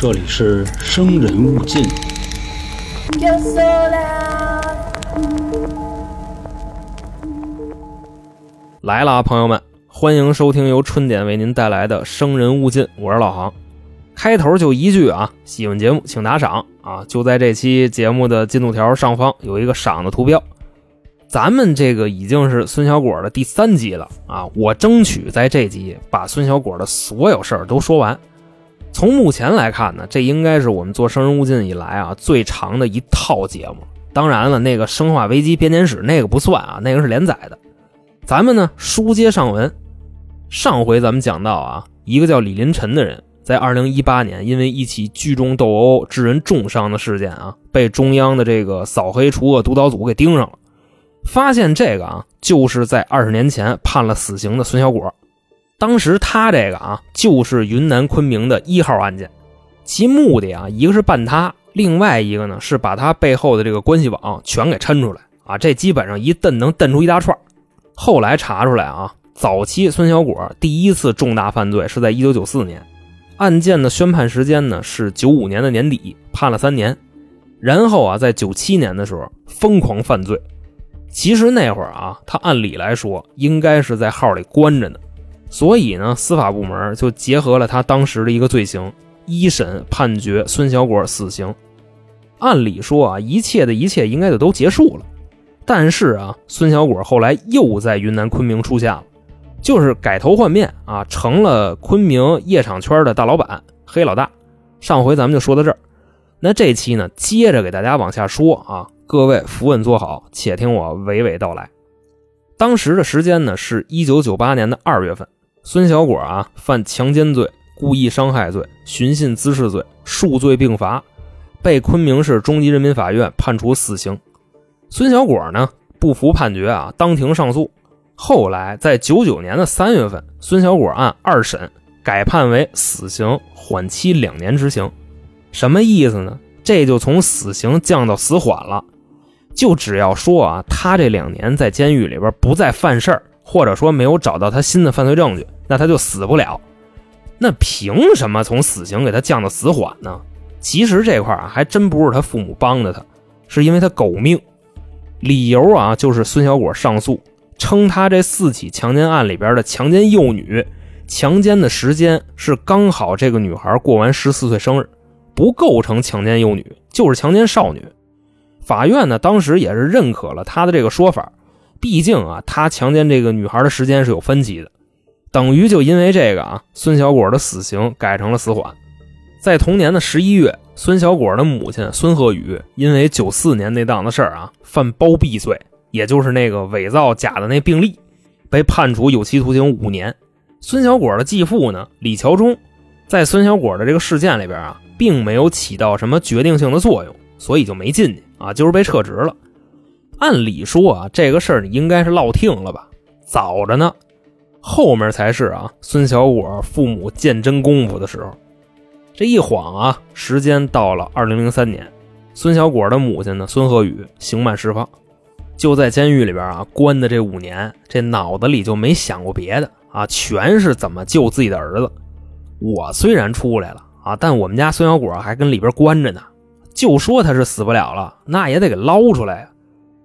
这里是生人勿近。来了啊，朋友们，欢迎收听由春点为您带来的《生人勿近》，我是老航。开头就一句啊，喜欢节目请打赏啊！就在这期节目的进度条上方有一个赏的图标。咱们这个已经是孙小果的第三集了啊，我争取在这集把孙小果的所有事儿都说完。从目前来看呢，这应该是我们做《生人勿近》以来啊最长的一套节目。当然了，那个《生化危机编年史》那个不算啊，那个是连载的。咱们呢书接上文，上回咱们讲到啊，一个叫李林晨的人，在二零一八年因为一起聚众斗殴致人重伤的事件啊，被中央的这个扫黑除恶督导组给盯上了。发现这个啊，就是在二十年前判了死刑的孙小果。当时他这个啊，就是云南昆明的一号案件，其目的啊，一个是办他，另外一个呢是把他背后的这个关系网全给抻出来啊。这基本上一蹬能蹬出一大串。后来查出来啊，早期孙小果第一次重大犯罪是在一九九四年，案件的宣判时间呢是九五年的年底，判了三年。然后啊，在九七年的时候疯狂犯罪。其实那会儿啊，他按理来说应该是在号里关着呢，所以呢，司法部门就结合了他当时的一个罪行，一审判决孙小果死刑。按理说啊，一切的一切应该就都结束了。但是啊，孙小果后来又在云南昆明出现了，就是改头换面啊，成了昆明夜场圈的大老板黑老大。上回咱们就说到这儿，那这期呢，接着给大家往下说啊。各位扶稳坐好，且听我娓娓道来。当时的时间呢是一九九八年的二月份，孙小果啊犯强奸罪、故意伤害罪、寻衅滋事罪，数罪并罚，被昆明市中级人民法院判处死刑。孙小果呢不服判决啊，当庭上诉。后来在九九年的三月份，孙小果案二审改判为死刑，缓期两年执行。什么意思呢？这就从死刑降到死缓了。就只要说啊，他这两年在监狱里边不再犯事儿，或者说没有找到他新的犯罪证据，那他就死不了。那凭什么从死刑给他降到死缓呢？其实这块啊，还真不是他父母帮的他，是因为他狗命。理由啊，就是孙小果上诉称他这四起强奸案里边的强奸幼女，强奸的时间是刚好这个女孩过完十四岁生日，不构成强奸幼女，就是强奸少女。法院呢，当时也是认可了他的这个说法，毕竟啊，他强奸这个女孩的时间是有分歧的，等于就因为这个啊，孙小果的死刑改成了死缓。在同年的十一月，孙小果的母亲孙鹤宇因为九四年那档子事儿啊，犯包庇罪，也就是那个伪造假的那病例，被判处有期徒刑五年。孙小果的继父呢，李桥忠，在孙小果的这个事件里边啊，并没有起到什么决定性的作用，所以就没进去。啊，就是被撤职了。按理说啊，这个事儿你应该是落听了吧？早着呢，后面才是啊。孙小果父母见真功夫的时候，这一晃啊，时间到了二零零三年，孙小果的母亲呢，孙鹤宇刑满释放，就在监狱里边啊关的这五年，这脑子里就没想过别的啊，全是怎么救自己的儿子。我虽然出来了啊，但我们家孙小果还跟里边关着呢。就说他是死不了了，那也得给捞出来呀。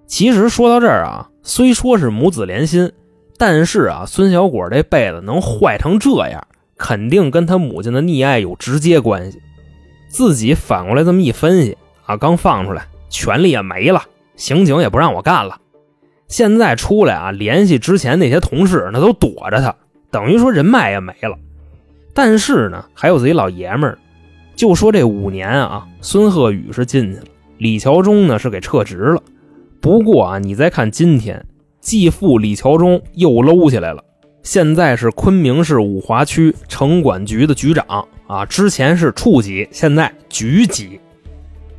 其实说到这儿啊，虽说是母子连心，但是啊，孙小果这辈子能坏成这样，肯定跟他母亲的溺爱有直接关系。自己反过来这么一分析啊，刚放出来，权力也没了，刑警也不让我干了。现在出来啊，联系之前那些同事，那都躲着他，等于说人脉也没了。但是呢，还有自己老爷们儿。就说这五年啊，孙鹤宇是进去了，李桥忠呢是给撤职了。不过啊，你再看今天，继父李桥忠又搂起来了，现在是昆明市五华区城管局的局长啊，之前是处级，现在局级。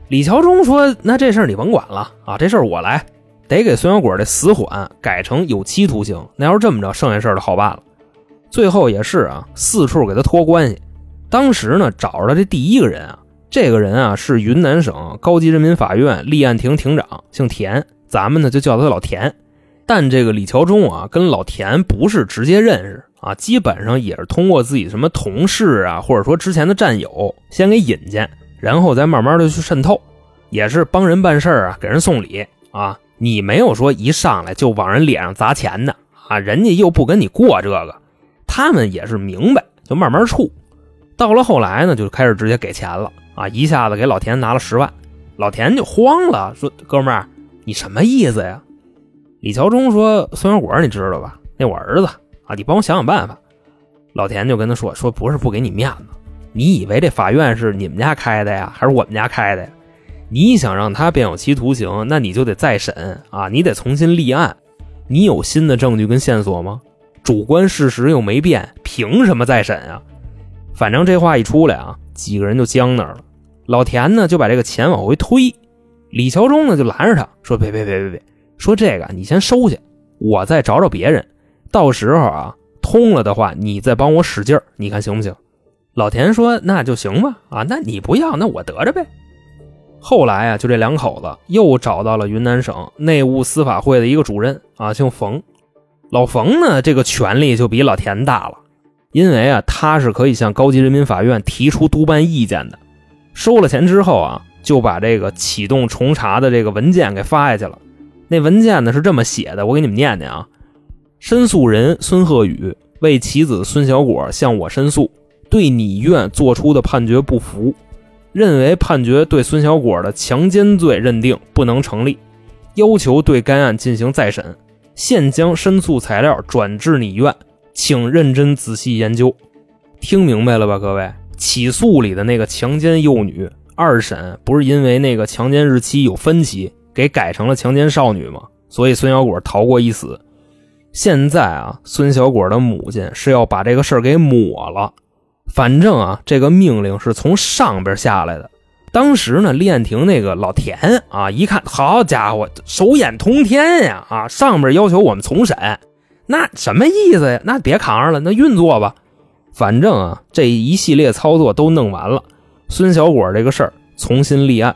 李桥忠说：“那这事儿你甭管了啊，这事儿我来，得给孙小果这死缓改成有期徒刑。那要是这么着，剩下事儿就好办了。最后也是啊，四处给他托关系。”当时呢，找着的这第一个人啊，这个人啊是云南省高级人民法院立案庭庭长，姓田，咱们呢就叫他老田。但这个李桥忠啊，跟老田不是直接认识啊，基本上也是通过自己什么同事啊，或者说之前的战友先给引荐，然后再慢慢的去渗透，也是帮人办事啊，给人送礼啊。你没有说一上来就往人脸上砸钱的啊，人家又不跟你过这个，他们也是明白，就慢慢处。到了后来呢，就开始直接给钱了啊，一下子给老田拿了十万，老田就慌了，说：“哥们儿，你什么意思呀？”李桥忠说：“孙小果，你知道吧？那我儿子啊，你帮我想想办法。”老田就跟他说：“说不是不给你面子，你以为这法院是你们家开的呀，还是我们家开的呀？你想让他变有期徒刑，那你就得再审啊，你得重新立案。你有新的证据跟线索吗？主观事实又没变，凭什么再审啊？反正这话一出来啊，几个人就僵那儿了。老田呢就把这个钱往回推，李桥忠呢就拦着他说：别别别别别。”说这个你先收下，我再找找别人，到时候啊通了的话，你再帮我使劲儿，你看行不行？老田说那就行吧，啊，那你不要，那我得着呗。后来啊，就这两口子又找到了云南省内务司法会的一个主任啊，姓冯。老冯呢，这个权力就比老田大了，因为啊，他是可以向高级人民法院提出督办意见的。收了钱之后啊，就把这个启动重查的这个文件给发下去了。那文件呢是这么写的，我给你们念念啊。申诉人孙鹤宇为其子孙小果向我申诉，对你院作出的判决不服，认为判决对孙小果的强奸罪认定不能成立，要求对该案进行再审，现将申诉材料转至你院，请认真仔细研究。听明白了吧，各位？起诉里的那个强奸幼女，二审不是因为那个强奸日期有分歧？给改成了强奸少女嘛，所以孙小果逃过一死。现在啊，孙小果的母亲是要把这个事儿给抹了。反正啊，这个命令是从上边下来的。当时呢，立案庭那个老田啊，一看，好家伙，手眼通天呀！啊，上边要求我们重审，那什么意思呀？那别扛着了，那运作吧。反正啊，这一系列操作都弄完了，孙小果这个事儿重新立案。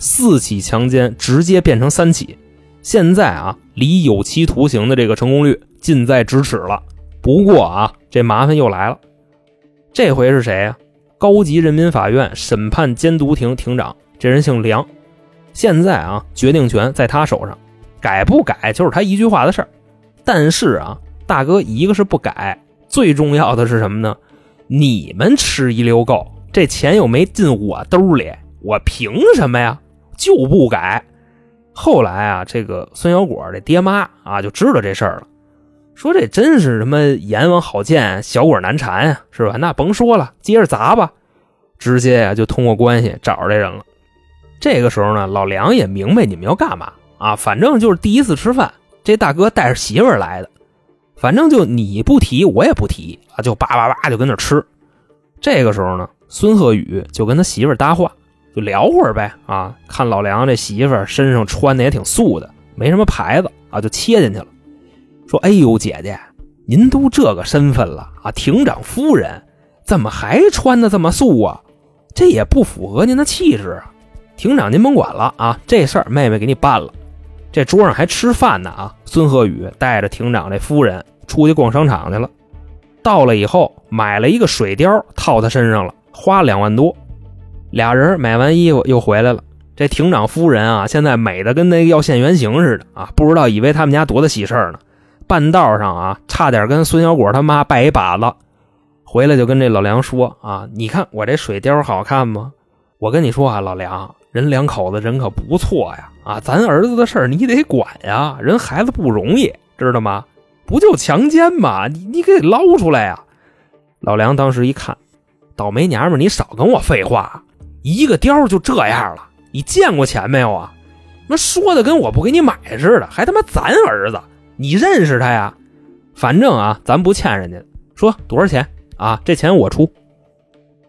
四起强奸直接变成三起，现在啊，离有期徒刑的这个成功率近在咫尺了。不过啊，这麻烦又来了，这回是谁呀？高级人民法院审判监督庭庭长，这人姓梁。现在啊，决定权在他手上，改不改就是他一句话的事儿。但是啊，大哥，一个是不改，最重要的是什么呢？你们吃一溜够，这钱又没进我兜里，我凭什么呀？就不改。后来啊，这个孙小果这爹妈啊就知道这事儿了，说这真是什么阎王好见，小鬼难缠呀，是吧？那甭说了，接着砸吧。直接呀就通过关系找着这人了。这个时候呢，老梁也明白你们要干嘛啊，反正就是第一次吃饭，这大哥带着媳妇来的，反正就你不提我也不提啊，就叭叭叭就跟那吃。这个时候呢，孙鹤宇就跟他媳妇儿搭话。就聊会儿呗啊！看老梁这媳妇儿身上穿的也挺素的，没什么牌子啊，就切进去了。说：“哎呦，姐姐，您都这个身份了啊，庭长夫人，怎么还穿的这么素啊？这也不符合您的气质啊！庭长您甭管了啊，这事儿妹妹给你办了。这桌上还吃饭呢啊！孙鹤宇带着庭长这夫人出去逛商场去了，到了以后买了一个水貂套他身上了，花两万多。”俩人买完衣服又回来了。这庭长夫人啊，现在美的跟那个要现原形似的啊！不知道以为他们家多大喜事呢。半道上啊，差点跟孙小果他妈拜一把子。回来就跟这老梁说啊：“你看我这水貂好看吗？我跟你说啊，老梁，人两口子人可不错呀！啊，咱儿子的事儿你得管呀，人孩子不容易，知道吗？不就强奸吗？你你给捞出来呀！”老梁当时一看，倒霉娘们，你少跟我废话。一个貂就这样了，你见过钱没有啊？那说的跟我不给你买似的，还他妈咱儿子，你认识他呀？反正啊，咱不欠人家。说多少钱啊？这钱我出。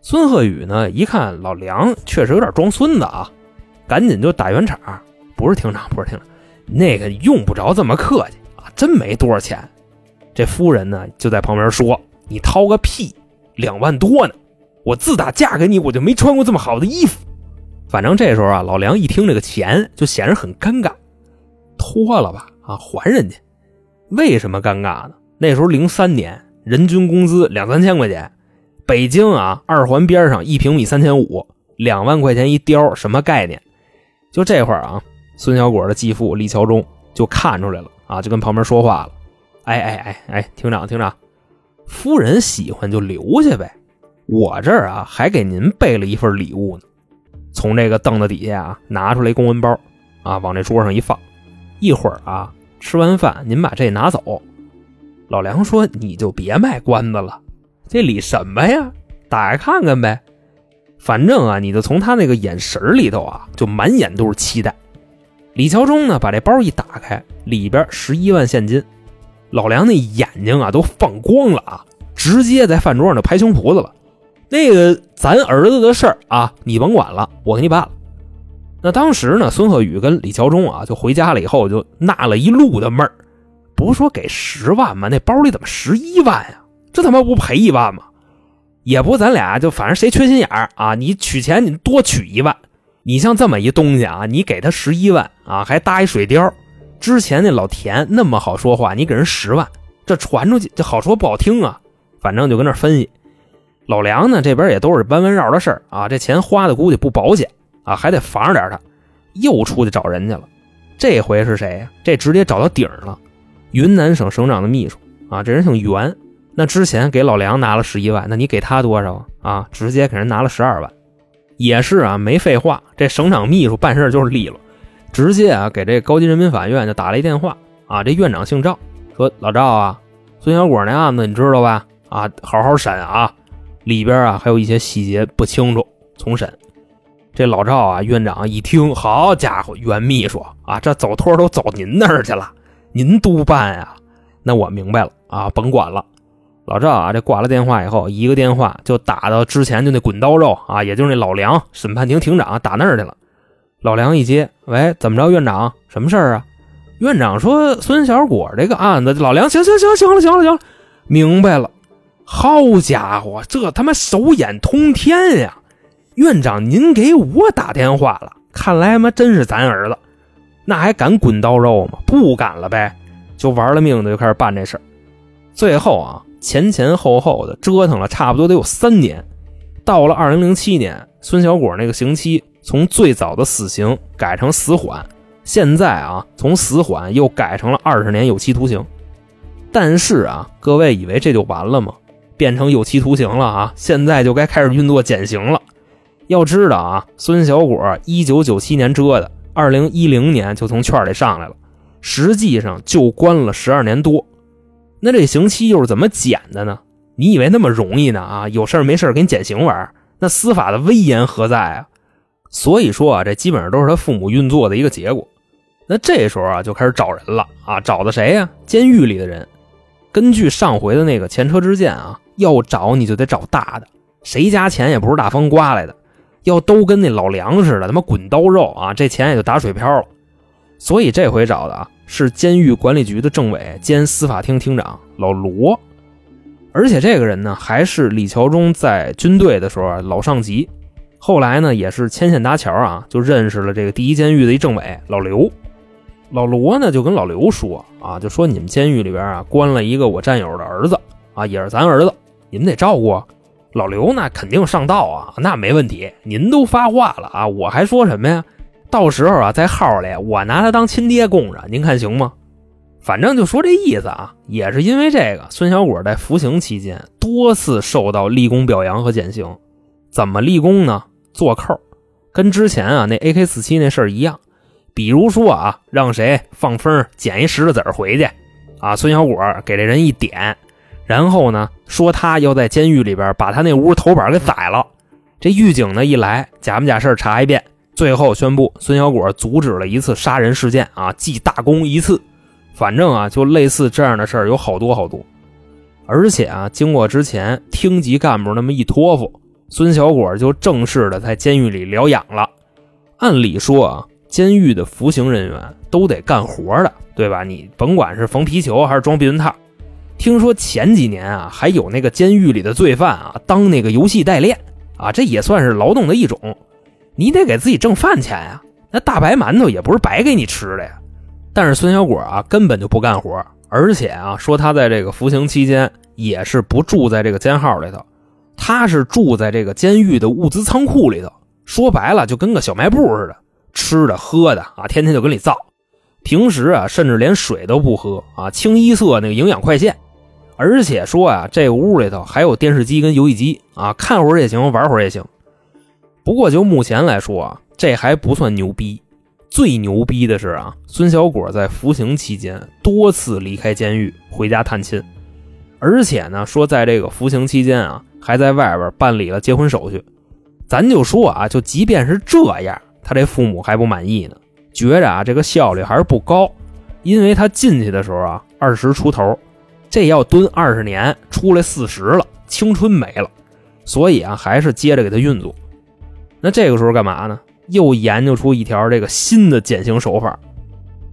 孙鹤宇呢，一看老梁确实有点装孙子啊，赶紧就打圆场，不是厅长，不是厅长，那个用不着这么客气啊，真没多少钱。这夫人呢就在旁边说：“你掏个屁，两万多呢。”我自打嫁给你，我就没穿过这么好的衣服。反正这时候啊，老梁一听这个钱，就显得很尴尬，脱了吧，啊，还人家。为什么尴尬呢？那时候零三年，人均工资两三千块钱。北京啊，二环边上一平米三千五，两万块钱一貂，什么概念？就这会儿啊，孙小果的继父李桥忠就看出来了啊，就跟旁边说话了：“哎哎哎哎，厅长厅长，夫人喜欢就留下呗，我这儿啊还给您备了一份礼物呢。”从这个凳子底下啊拿出来公文包啊，往这桌上一放，一会儿啊吃完饭您把这拿走。老梁说：“你就别卖关子了。”这礼什么呀？打开看看呗。反正啊，你就从他那个眼神里头啊，就满眼都是期待。李桥忠呢，把这包一打开，里边十一万现金。老梁那眼睛啊都放光了啊，直接在饭桌上就拍胸脯子了。那个咱儿子的事儿啊，你甭管了，我给你办了。那当时呢，孙鹤宇跟李桥忠啊，就回家了以后就纳了一路的闷儿，不是说给十万吗？那包里怎么十一万呀？这他妈不赔一万吗？也不，咱俩就反正谁缺心眼儿啊？你取钱你多取一万，你像这么一东西啊，你给他十一万啊，还搭一水貂。之前那老田那么好说话，你给人十万，这传出去这好说不好听啊。反正就跟那分析。老梁呢这边也都是弯弯绕的事儿啊，这钱花的估计不保险啊，还得防着点他。又出去找人去了，这回是谁呀？这直接找到顶了，云南省省长的秘书啊，这人姓袁。那之前给老梁拿了十一万，那你给他多少啊？直接给人拿了十二万，也是啊，没废话，这省长秘书办事就是利落，直接啊给这高级人民法院就打了一电话啊。这院长姓赵，说老赵啊，孙小果那案子你知道吧？啊，好好审啊，里边啊还有一些细节不清楚，重审。这老赵啊，院长一听，好家伙，袁秘书啊，这走托都走您那儿去了，您督办呀？那我明白了啊，甭管了。老赵啊，这挂了电话以后，一个电话就打到之前就那滚刀肉啊，也就是那老梁审判庭庭长打那儿去了。老梁一接，喂，怎么着，院长，什么事儿啊？院长说孙小果这个案子，老梁，行行行，行了，行了，行了，明白了。好家伙，这他妈手眼通天呀！院长，您给我打电话了，看来妈真是咱儿子，那还敢滚刀肉吗？不敢了呗，就玩了命的就开始办这事儿。最后啊。前前后后的折腾了差不多得有三年，到了二零零七年，孙小果那个刑期从最早的死刑改成死缓，现在啊，从死缓又改成了二十年有期徒刑。但是啊，各位以为这就完了吗？变成有期徒刑了啊，现在就该开始运作减刑了。要知道啊，孙小果一九九七年折的，二零一零年就从圈里上来了，实际上就关了十二年多。那这刑期又是怎么减的呢？你以为那么容易呢？啊，有事没事给你减刑玩？那司法的威严何在啊？所以说啊，这基本上都是他父母运作的一个结果。那这时候啊，就开始找人了啊，找的谁呀？监狱里的人。根据上回的那个前车之鉴啊，要找你就得找大的，谁家钱也不是大风刮来的，要都跟那老梁似的，他妈滚刀肉啊，这钱也就打水漂了。所以这回找的啊。是监狱管理局的政委兼司法厅厅长老罗，而且这个人呢，还是李桥忠在军队的时候老上级。后来呢，也是牵线搭桥啊，就认识了这个第一监狱的一政委老刘。老罗呢，就跟老刘说啊，就说你们监狱里边啊，关了一个我战友的儿子啊，也是咱儿子，你们得照顾。老刘那肯定上道啊，那没问题。您都发话了啊，我还说什么呀？到时候啊，在号里我拿他当亲爹供着，您看行吗？反正就说这意思啊，也是因为这个，孙小果在服刑期间多次受到立功表扬和减刑。怎么立功呢？做扣，跟之前啊那 AK 四七那事儿一样。比如说啊，让谁放风捡一石头子回去，啊，孙小果给这人一点，然后呢说他要在监狱里边把他那屋头板给宰了。这狱警呢一来，假不假事查一遍。最后宣布，孙小果阻止了一次杀人事件啊，记大功一次。反正啊，就类似这样的事儿有好多好多。而且啊，经过之前厅级干部那么一托付，孙小果就正式的在监狱里疗养了。按理说啊，监狱的服刑人员都得干活的，对吧？你甭管是缝皮球还是装避孕套。听说前几年啊，还有那个监狱里的罪犯啊，当那个游戏代练啊，这也算是劳动的一种。你得给自己挣饭钱呀，那大白馒头也不是白给你吃的呀。但是孙小果啊，根本就不干活，而且啊，说他在这个服刑期间也是不住在这个监号里头，他是住在这个监狱的物资仓库里头。说白了，就跟个小卖部似的，吃的喝的啊，天天就跟里造。平时啊，甚至连水都不喝啊，清一色那个营养快线。而且说啊，这屋里头还有电视机跟游戏机啊，看会儿也行，玩会儿也行。不过就目前来说啊，这还不算牛逼。最牛逼的是啊，孙小果在服刑期间多次离开监狱回家探亲，而且呢，说在这个服刑期间啊，还在外边办理了结婚手续。咱就说啊，就即便是这样，他这父母还不满意呢，觉着啊这个效率还是不高，因为他进去的时候啊二十出头。这要蹲二十年，出来四十了，青春没了，所以啊，还是接着给他运作。那这个时候干嘛呢？又研究出一条这个新的减刑手法，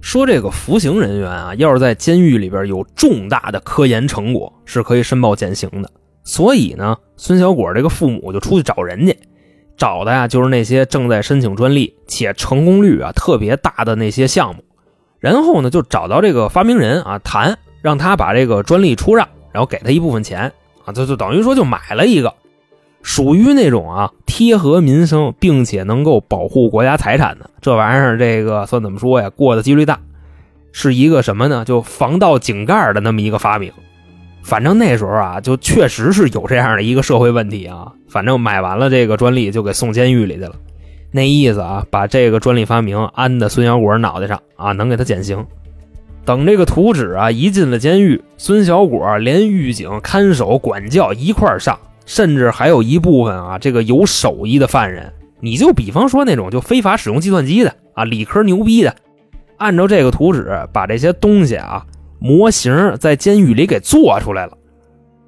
说这个服刑人员啊，要是在监狱里边有重大的科研成果，是可以申报减刑的。所以呢，孙小果这个父母就出去找人家，找的呀就是那些正在申请专利且成功率啊特别大的那些项目，然后呢就找到这个发明人啊谈。让他把这个专利出让，然后给他一部分钱啊，就就等于说就买了一个，属于那种啊贴合民生，并且能够保护国家财产的这玩意儿，这个算怎么说呀？过的几率大，是一个什么呢？就防盗井盖的那么一个发明。反正那时候啊，就确实是有这样的一个社会问题啊。反正买完了这个专利就给送监狱里去了，那意思啊，把这个专利发明安在孙小果脑袋上啊，能给他减刑。等这个图纸啊一进了监狱，孙小果连狱警、看守、管教一块上，甚至还有一部分啊这个有手艺的犯人。你就比方说那种就非法使用计算机的啊，理科牛逼的，按照这个图纸把这些东西啊模型在监狱里给做出来了。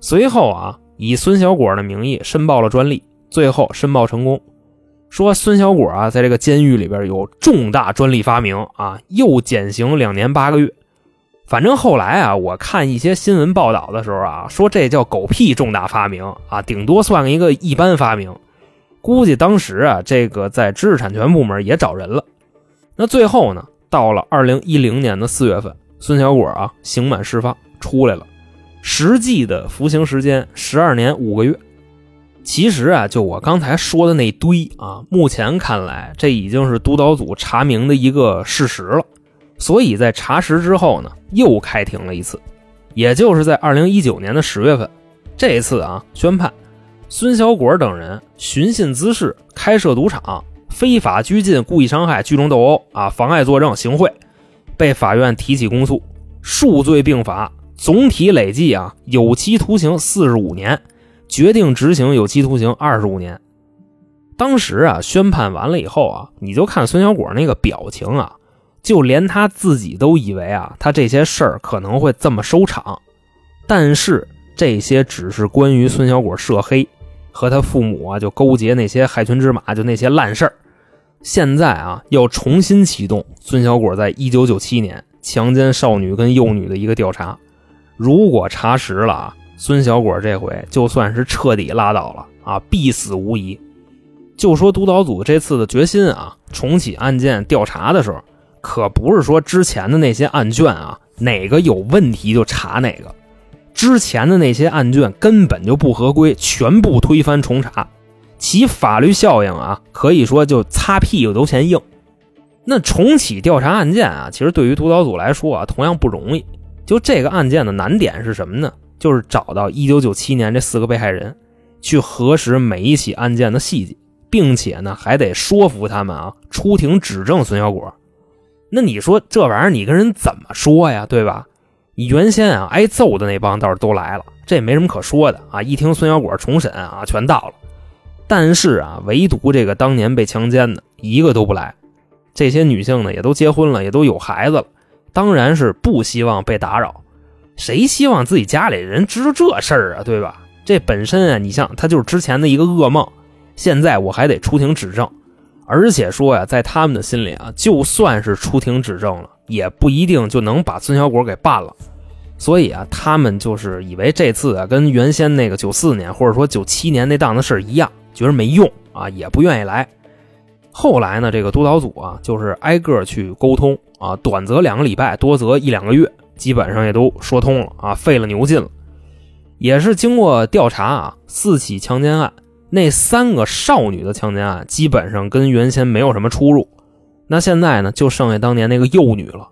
随后啊以孙小果的名义申报了专利，最后申报成功，说孙小果啊在这个监狱里边有重大专利发明啊，又减刑两年八个月。反正后来啊，我看一些新闻报道的时候啊，说这叫狗屁重大发明啊，顶多算一个一般发明。估计当时啊，这个在知识产权部门也找人了。那最后呢，到了二零一零年的四月份，孙小果啊刑满释放出来了，实际的服刑时间十二年五个月。其实啊，就我刚才说的那堆啊，目前看来这已经是督导组查明的一个事实了。所以在查实之后呢，又开庭了一次，也就是在二零一九年的十月份，这一次啊宣判，孙小果等人寻衅滋事、开设赌场、非法拘禁、故意伤害、聚众斗殴啊、妨碍作证、行贿，被法院提起公诉，数罪并罚，总体累计啊有期徒刑四十五年，决定执行有期徒刑二十五年。当时啊宣判完了以后啊，你就看孙小果那个表情啊。就连他自己都以为啊，他这些事儿可能会这么收场，但是这些只是关于孙小果涉黑和他父母啊就勾结那些害群之马，就那些烂事儿。现在啊要重新启动孙小果在一九九七年强奸少女跟幼女的一个调查，如果查实了啊，孙小果这回就算是彻底拉倒了啊，必死无疑。就说督导组这次的决心啊，重启案件调查的时候。可不是说之前的那些案卷啊，哪个有问题就查哪个，之前的那些案卷根本就不合规，全部推翻重查，其法律效应啊，可以说就擦屁股都嫌硬。那重启调查案件啊，其实对于督导组来说啊，同样不容易。就这个案件的难点是什么呢？就是找到1997年这四个被害人，去核实每一起案件的细节，并且呢，还得说服他们啊，出庭指证孙小果。那你说这玩意儿你跟人怎么说呀，对吧？你原先啊挨揍的那帮倒是都来了，这也没什么可说的啊。一听孙小果重审啊，全到了。但是啊，唯独这个当年被强奸的一个都不来。这些女性呢也都结婚了，也都有孩子了，当然是不希望被打扰。谁希望自己家里人知道这事儿啊，对吧？这本身啊，你像他就是之前的一个噩梦，现在我还得出庭指证。而且说呀，在他们的心里啊，就算是出庭指证了，也不一定就能把孙小果给办了。所以啊，他们就是以为这次啊，跟原先那个九四年或者说九七年那档子事一样，觉得没用啊，也不愿意来。后来呢，这个督导组啊，就是挨个去沟通啊，短则两个礼拜，多则一两个月，基本上也都说通了啊，费了牛劲了。也是经过调查啊，四起强奸案，那三个少女的强奸案基本上跟原先没有什么出入。那现在呢，就剩下当年那个幼女了。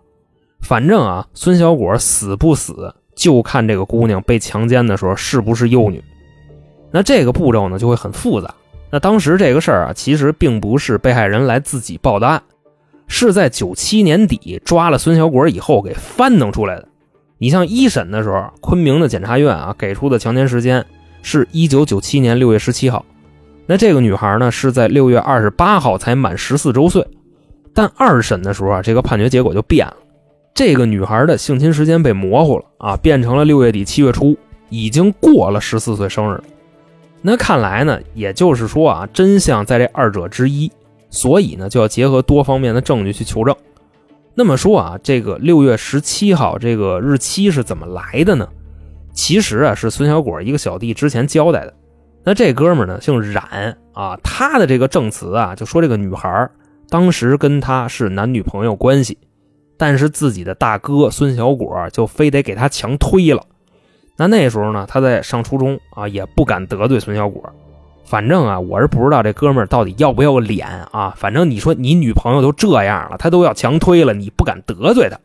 反正啊，孙小果死不死，就看这个姑娘被强奸的时候是不是幼女。那这个步骤呢，就会很复杂。那当时这个事儿啊，其实并不是被害人来自己报的案，是在九七年底抓了孙小果以后给翻腾出来的。你像一审的时候，昆明的检察院啊给出的强奸时间是一九九七年六月十七号，那这个女孩呢是在六月二十八号才满十四周岁。但二审的时候啊，这个判决结果就变了，这个女孩的性侵时间被模糊了啊，变成了六月底七月初，已经过了十四岁生日。那看来呢，也就是说啊，真相在这二者之一，所以呢就要结合多方面的证据去求证。那么说啊，这个六月十七号这个日期是怎么来的呢？其实啊，是孙小果一个小弟之前交代的。那这哥们呢姓冉啊，他的这个证词啊就说这个女孩。当时跟他是男女朋友关系，但是自己的大哥孙小果就非得给他强推了。那那时候呢，他在上初中啊，也不敢得罪孙小果。反正啊，我是不知道这哥们到底要不要脸啊。反正你说你女朋友都这样了，他都要强推了，你不敢得罪他。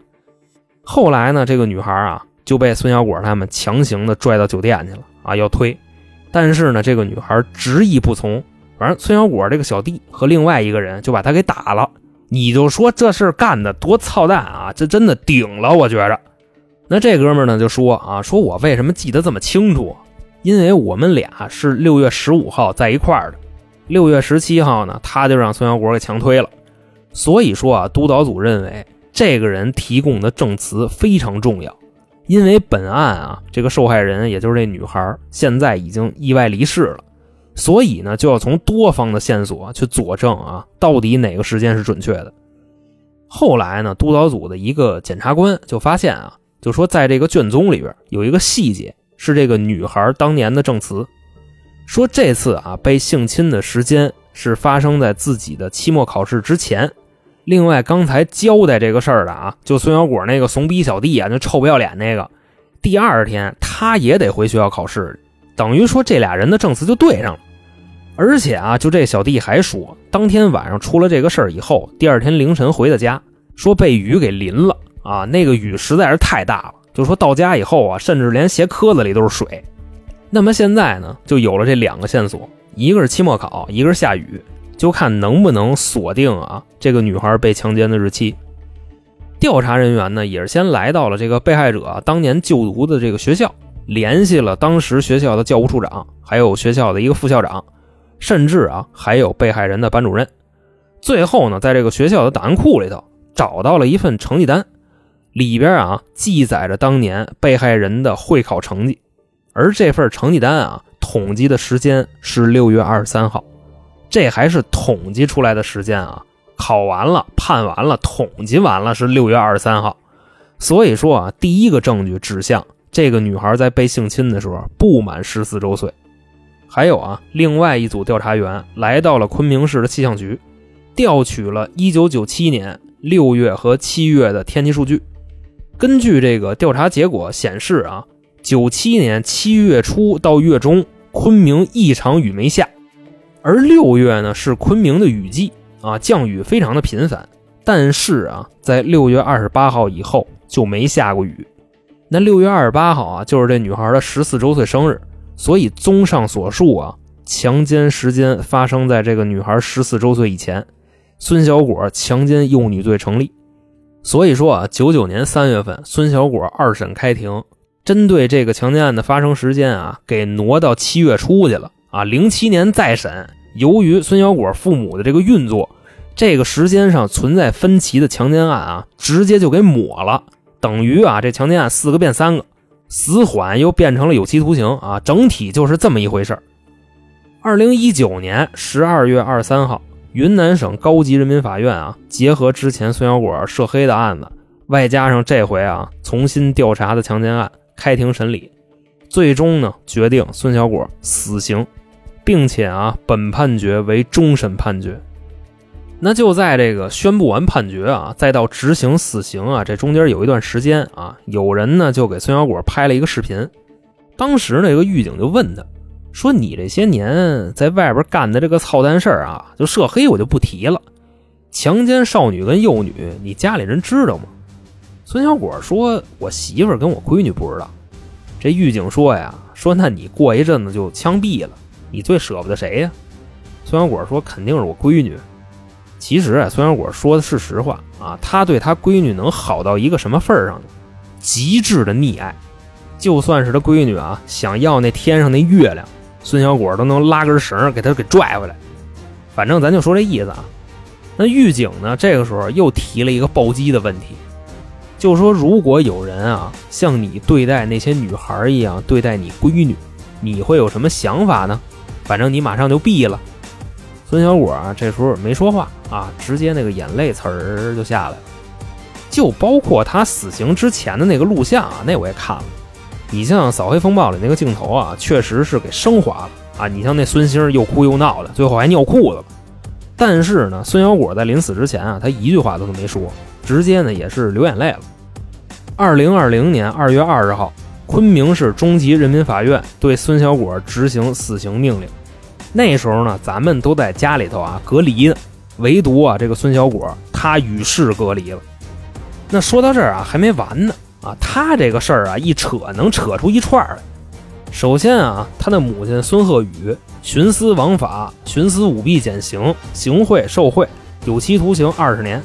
后来呢，这个女孩啊就被孙小果他们强行的拽到酒店去了啊，要推。但是呢，这个女孩执意不从。反正孙小果这个小弟和另外一个人就把他给打了，你就说这事干的多操蛋啊！这真的顶了，我觉着。那这哥们呢就说啊，说我为什么记得这么清楚？因为我们俩是六月十五号在一块儿的，六月十七号呢他就让孙小果给强推了。所以说啊，督导组认为这个人提供的证词非常重要，因为本案啊这个受害人也就是这女孩现在已经意外离世了。所以呢，就要从多方的线索去佐证啊，到底哪个时间是准确的。后来呢，督导组的一个检察官就发现啊，就说在这个卷宗里边有一个细节是这个女孩当年的证词，说这次啊被性侵的时间是发生在自己的期末考试之前。另外，刚才交代这个事儿的啊，就孙小果那个怂逼小弟啊，那臭不要脸那个，第二天他也得回学校考试，等于说这俩人的证词就对上了。而且啊，就这小弟还说，当天晚上出了这个事儿以后，第二天凌晨回的家，说被雨给淋了啊，那个雨实在是太大了，就说到家以后啊，甚至连鞋壳子里都是水。那么现在呢，就有了这两个线索，一个是期末考，一个是下雨，就看能不能锁定啊这个女孩被强奸的日期。调查人员呢，也是先来到了这个被害者当年就读的这个学校，联系了当时学校的教务处长，还有学校的一个副校长。甚至啊，还有被害人的班主任。最后呢，在这个学校的档案库里头找到了一份成绩单，里边啊记载着当年被害人的会考成绩。而这份成绩单啊，统计的时间是六月二十三号，这还是统计出来的时间啊。考完了，判完了，统计完了是六月二十三号。所以说啊，第一个证据指向这个女孩在被性侵的时候不满十四周岁。还有啊，另外一组调查员来到了昆明市的气象局，调取了1997年6月和7月的天气数据。根据这个调查结果显示啊，97年7月初到月中，昆明一场雨没下，而6月呢是昆明的雨季啊，降雨非常的频繁。但是啊，在6月28号以后就没下过雨。那6月28号啊，就是这女孩的14周岁生日。所以，综上所述啊，强奸时间发生在这个女孩十四周岁以前，孙小果强奸幼女罪成立。所以说啊，九九年三月份，孙小果二审开庭，针对这个强奸案的发生时间啊，给挪到七月初去了啊。零七年再审，由于孙小果父母的这个运作，这个时间上存在分歧的强奸案啊，直接就给抹了，等于啊，这强奸案四个变三个。死缓又变成了有期徒刑啊，整体就是这么一回事儿。二零一九年十二月二十三号，云南省高级人民法院啊，结合之前孙小果涉黑的案子，外加上这回啊重新调查的强奸案，开庭审理，最终呢决定孙小果死刑，并且啊本判决为终审判决。那就在这个宣布完判决啊，再到执行死刑啊，这中间有一段时间啊，有人呢就给孙小果拍了一个视频，当时那个狱警就问他，说：“你这些年在外边干的这个操蛋事儿啊，就涉黑我就不提了。强奸少女跟幼女，你家里人知道吗？”孙小果说：“我媳妇跟我闺女不知道。”这狱警说呀：“说那你过一阵子就枪毙了，你最舍不得谁呀？”孙小果说：“肯定是我闺女。”其实啊，孙小果说的是实话啊，他对他闺女能好到一个什么份儿上呢？极致的溺爱。就算是他闺女啊，想要那天上那月亮，孙小果都能拉根绳给他给拽回来。反正咱就说这意思啊。那狱警呢，这个时候又提了一个暴击的问题，就说如果有人啊像你对待那些女孩一样对待你闺女，你会有什么想法呢？反正你马上就毙了。孙小果啊，这时候没说话啊，直接那个眼泪呲儿就下来了。就包括他死刑之前的那个录像啊，那我也看了。你像《扫黑风暴》里那个镜头啊，确实是给升华了啊。你像那孙兴又哭又闹的，最后还尿裤子了。但是呢，孙小果在临死之前啊，他一句话都没说，直接呢也是流眼泪了。二零二零年二月二十号，昆明市中级人民法院对孙小果执行死刑命令。那时候呢，咱们都在家里头啊隔离呢，唯独啊这个孙小果他与世隔离了。那说到这儿啊，还没完呢。啊，他这个事儿啊，一扯能扯出一串来。首先啊，他的母亲孙鹤宇徇私枉法、徇私舞弊减刑，行贿受贿，有期徒刑二十年。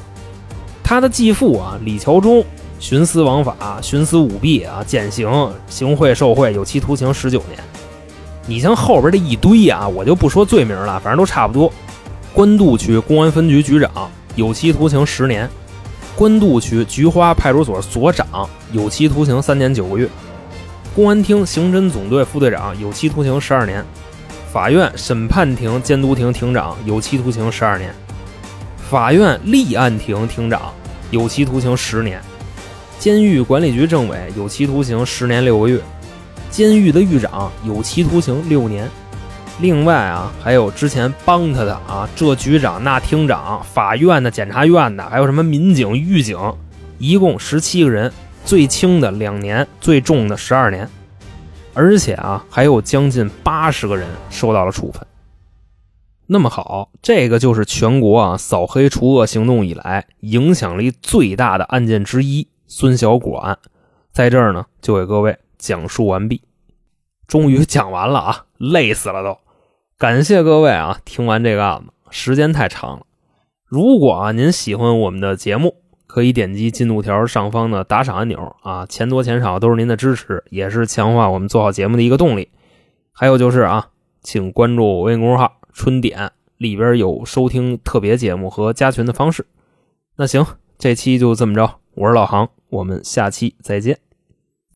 他的继父啊，李桥忠徇私枉法、徇私舞弊啊，减刑，行贿受贿，有期徒刑十九年。你像后边这一堆啊，我就不说罪名了，反正都差不多。官渡区公安分局局长有期徒刑十年。官渡区菊花派出所所长有期徒刑三年九个月，公安厅刑侦总队副队长有期徒刑十二年，法院审判庭监督庭庭长有期徒刑十二年，法院立案庭庭长有期徒刑十年，监狱管理局政委有期徒刑十年六个月，监狱的狱长有期徒刑六年。另外啊，还有之前帮他的啊，这局长那厅长、法院的、检察院的，还有什么民警、狱警，一共十七个人，最轻的两年，最重的十二年，而且啊，还有将近八十个人受到了处分。那么好，这个就是全国啊扫黑除恶行动以来影响力最大的案件之一——孙小果案，在这儿呢就给各位讲述完毕。终于讲完了啊，累死了都。感谢各位啊！听完这个案子，时间太长了。如果啊您喜欢我们的节目，可以点击进度条上方的打赏按钮啊，钱多钱少都是您的支持，也是强化我们做好节目的一个动力。还有就是啊，请关注微信公众号“春点”，里边有收听特别节目和加群的方式。那行，这期就这么着，我是老航，我们下期再见。